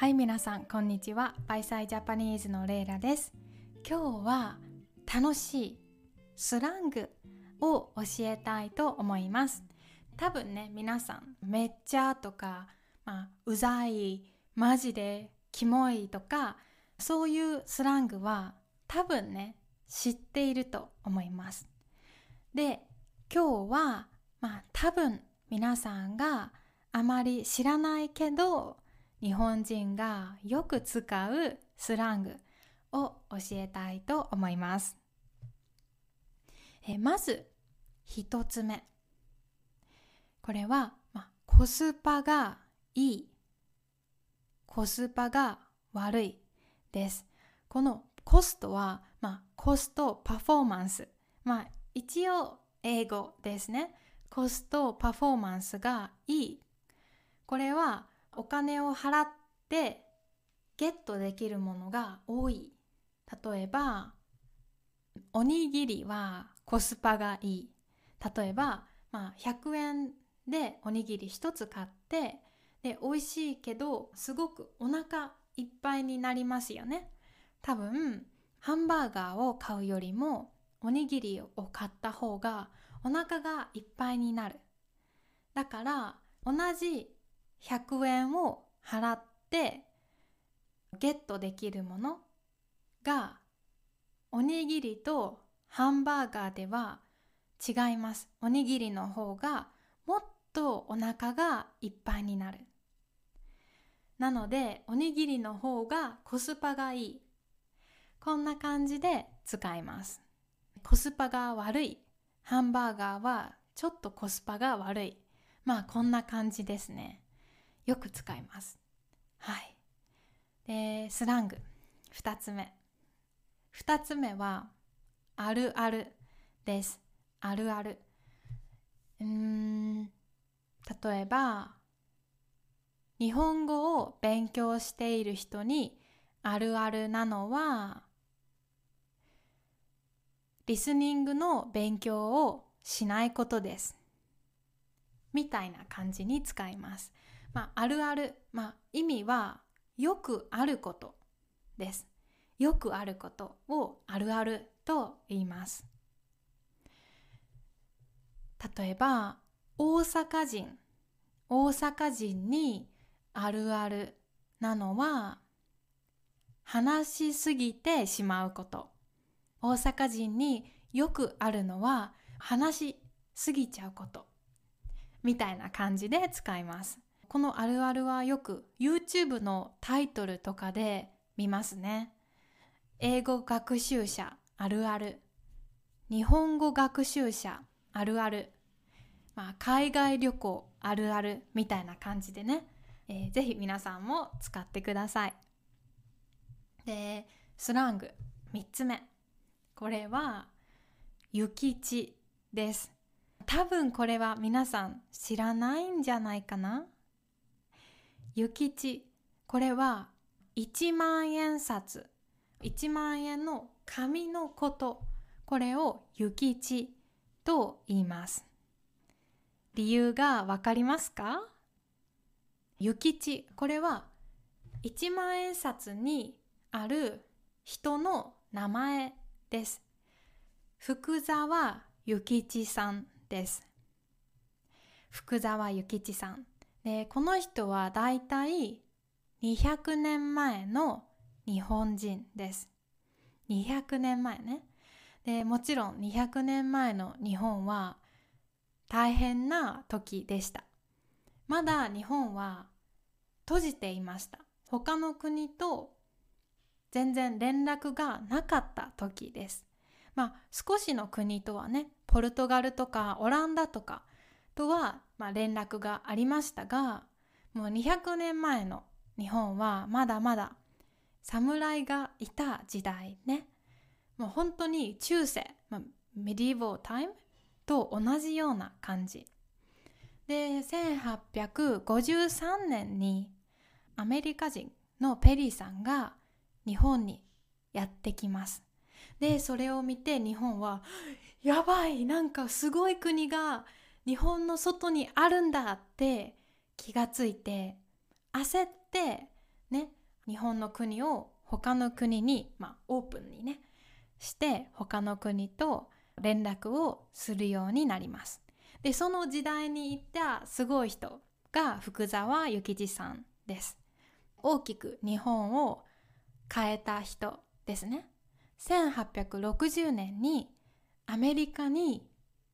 はい皆さんこんにちは。バイサイジャパニーズのレイラです。今日は楽しいスラングを教えたいと思います。多分ね皆さんめっちゃとか、まあ、うざいマジでキモいとかそういうスラングは多分ね知っていると思います。で今日はまあ多分皆さんがあまり知らないけど日本人がよく使うスラングを教えたいと思います。えまず一つ目。これは、まコスパがいいコスパが悪いです。このコストは、まコストパフォーマンス。まあ一応英語ですね。コストパフォーマンスがいい。これはお金を払ってゲットできるものが多い。例えばおにぎりはコスパがいい。例えば、まあ、100円でおにぎり1つ買ってで美味しいけどすごくお腹いっぱいになりますよね。多分ハンバーガーを買うよりもおにぎりを買った方がお腹がいっぱいになる。だから同じ100円を払ってゲットできるものがおにぎりとハンバーガーでは違います。おにぎりの方がもっとお腹がいっぱいになる。なのでおにぎりの方がコスパがいい。こんな感じで使います。コスパが悪い。ハンバーガーはちょっとコスパが悪い。まあこんな感じですね。よく使います。はい。で、スラング。2つ目。2つ目は、あるあるです。あるある。うーん、例えば、日本語を勉強している人にあるあるなのは、リスニングの勉強をしないことです。みたいな感じに使います。まあ、あるある、まあ、意味はよくあることです。よくあることをあるあると言います。例えば大阪人大阪人にあるあるなのは話しすぎてしまうこと大阪人によくあるのは話しすぎちゃうことみたいな感じで使いますこのあるあるはよく YouTube のタイトルとかで見ますね。英語学習者あるある。日本語学習者あるある。まあ、海外旅行あるあるみたいな感じでね、えー、ぜひ皆さんも使ってください。で、スラング3つ目。これは、諭吉です。多分これは皆さん知らないんじゃないかな？諭吉これは1万円札。1万円の紙のこと。これを諭吉と言います。理由がわかりますか？諭吉これは1万円札にある人の名前です。福沢諭吉さんです。福沢諭吉さん。でこの人はだいたい200年前の日本人です。200年前ね。でもちろん200年前の日本は大変な時でした。まだ日本は閉じていました。他の国と全然連絡がなかった時です。まあ少しの国とはね、ポルトガルとかオランダとかとは、まあ、連絡がありましたがもう200年前の日本はまだまだ侍がいた時代ね。もう本当に中世、まあ、メディーボータイムと同じような感じ。で1853年にアメリカ人のペリーさんが日本にやってきます。でそれを見て日本はやばいなんかすごい国が日本の外にあるんだって気がついて焦ってね日本の国を他の国に、まあ、オープンにねして他の国と連絡をするようになります。でその時代にいたすごい人が福沢諭吉さんです。大きく日本を変えた人ですね。1860年にアメリカに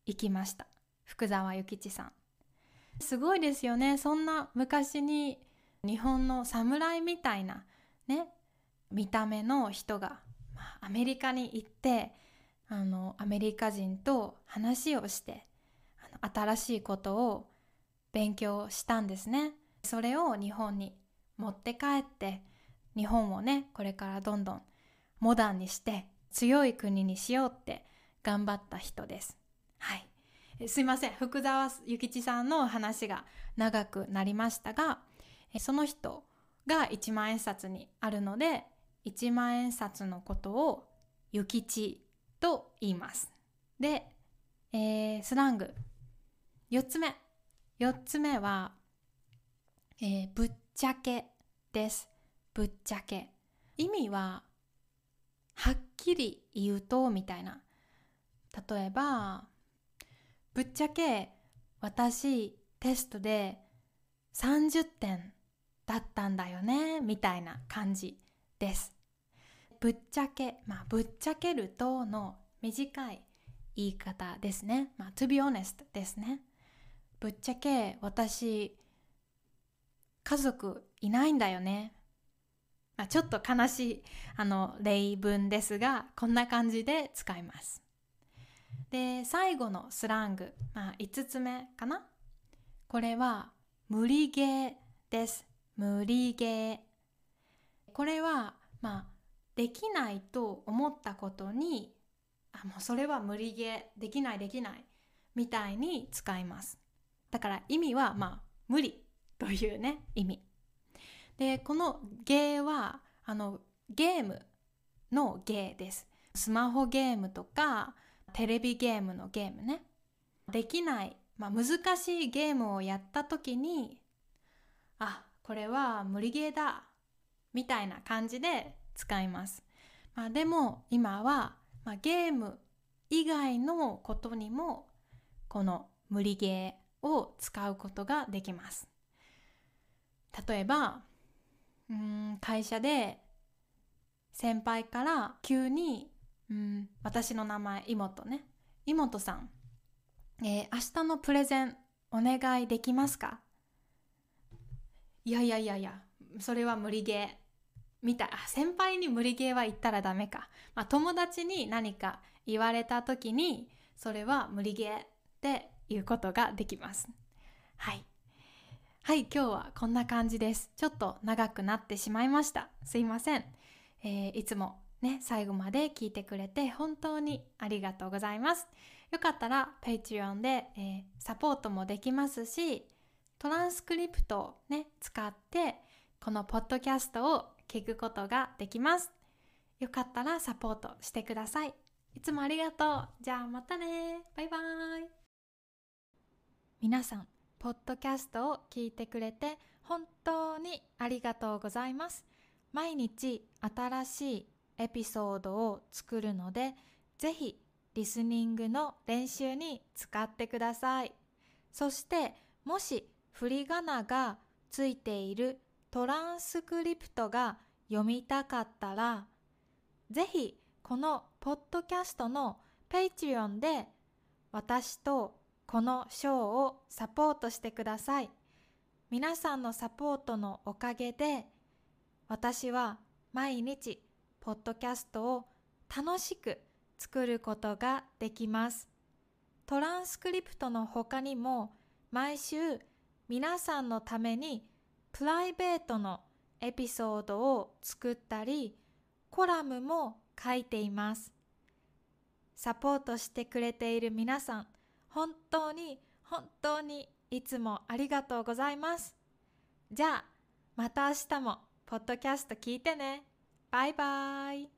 行きました。福沢諭吉さん。すごいですよね。そんな昔に日本の侍みたいなね、見た目の人が、アメリカに行ってあのアメリカ人と話をしてあの新しいことを勉強したんですね。それを日本に持って帰って日本をねこれからどんどんモダンにして強い国にしようって頑張った人です。はい。すいません。福沢諭吉さんの話が長くなりましたが、その人が一万円札にあるので、一万円札のことを諭吉と言います。で、えー、スラング。4つ目。4つ目は、えー、ぶっちゃけです。ぶっちゃけ。意味は、はっきり言うと、みたいな。例えば、ぶっちゃけ私テストで30点だったんだよね、みたいな感じです。ぶっちゃけ、まあ、ぶっちゃけるとの短い言い方ですね。まあ、to be honest ですね。ぶっちゃけ私、家族いないんだよね。まあ、ちょっと悲しいあの例文ですが、こんな感じで使います。で、最後のスラング、まあ、5つ目かな？これは無理ゲーです。無理ゲー。これは、まあ、できないと思ったことにあもうそれは無理ゲーできないできないみたいに使いますだから意味はまあ無理というね意味でこのゲーはあのゲームのゲーですスマホゲームとかテレビゲームのゲームねできない、まあ、難しいゲームをやった時にあこれは無理ゲーだみたいな感じで使います。まあ、でも今は、まあ、ゲーム以外のことにもこの無理ゲーを使うことができます。例えばうん会社で先輩から急にうん。私の名前妹ね。妹さん、えー、明日のプレゼンお願いできますか？いやいやいやいや。それは無理ゲー。みたいあ先輩に無理ゲーは言ったらダメか、まあ、友達に何か言われた時にそれは無理ゲーって言うことができます。はい。はい今日はこんな感じです。ちょっと長くなってしまいました。すいません、えー、いつもね最後まで聞いてくれて本当にありがとうございますよかったら Patreon で、えー、サポートもできますしトランスクリプトをね使ってこのポッドキャストを聞くことができます。よかったらサポートしてください。いつもありがとう。じゃあまたね。バイバイ。皆さん、ポッドキャストを聞いてくれて本当にありがとうございます。毎日新しいエピソードを作るので、ぜひリスニングの練習に使ってください。そしてもし振り仮名がついているトランスクリプトが読みたかったら、ぜひこのポッドキャストの Patreon で私とこのショーをサポートしてください。皆さんのサポートのおかげで私は毎日ポッドキャストを楽しく作ることができます。トランスクリプトの他にも毎週皆さんのためにプライベートのエピソードを作ったり、コラムも書いています。サポートしてくれている皆さん、本当に本当にいつもありがとうございます。じゃあ、また明日もポッドキャスト聞いてね。バイバイ。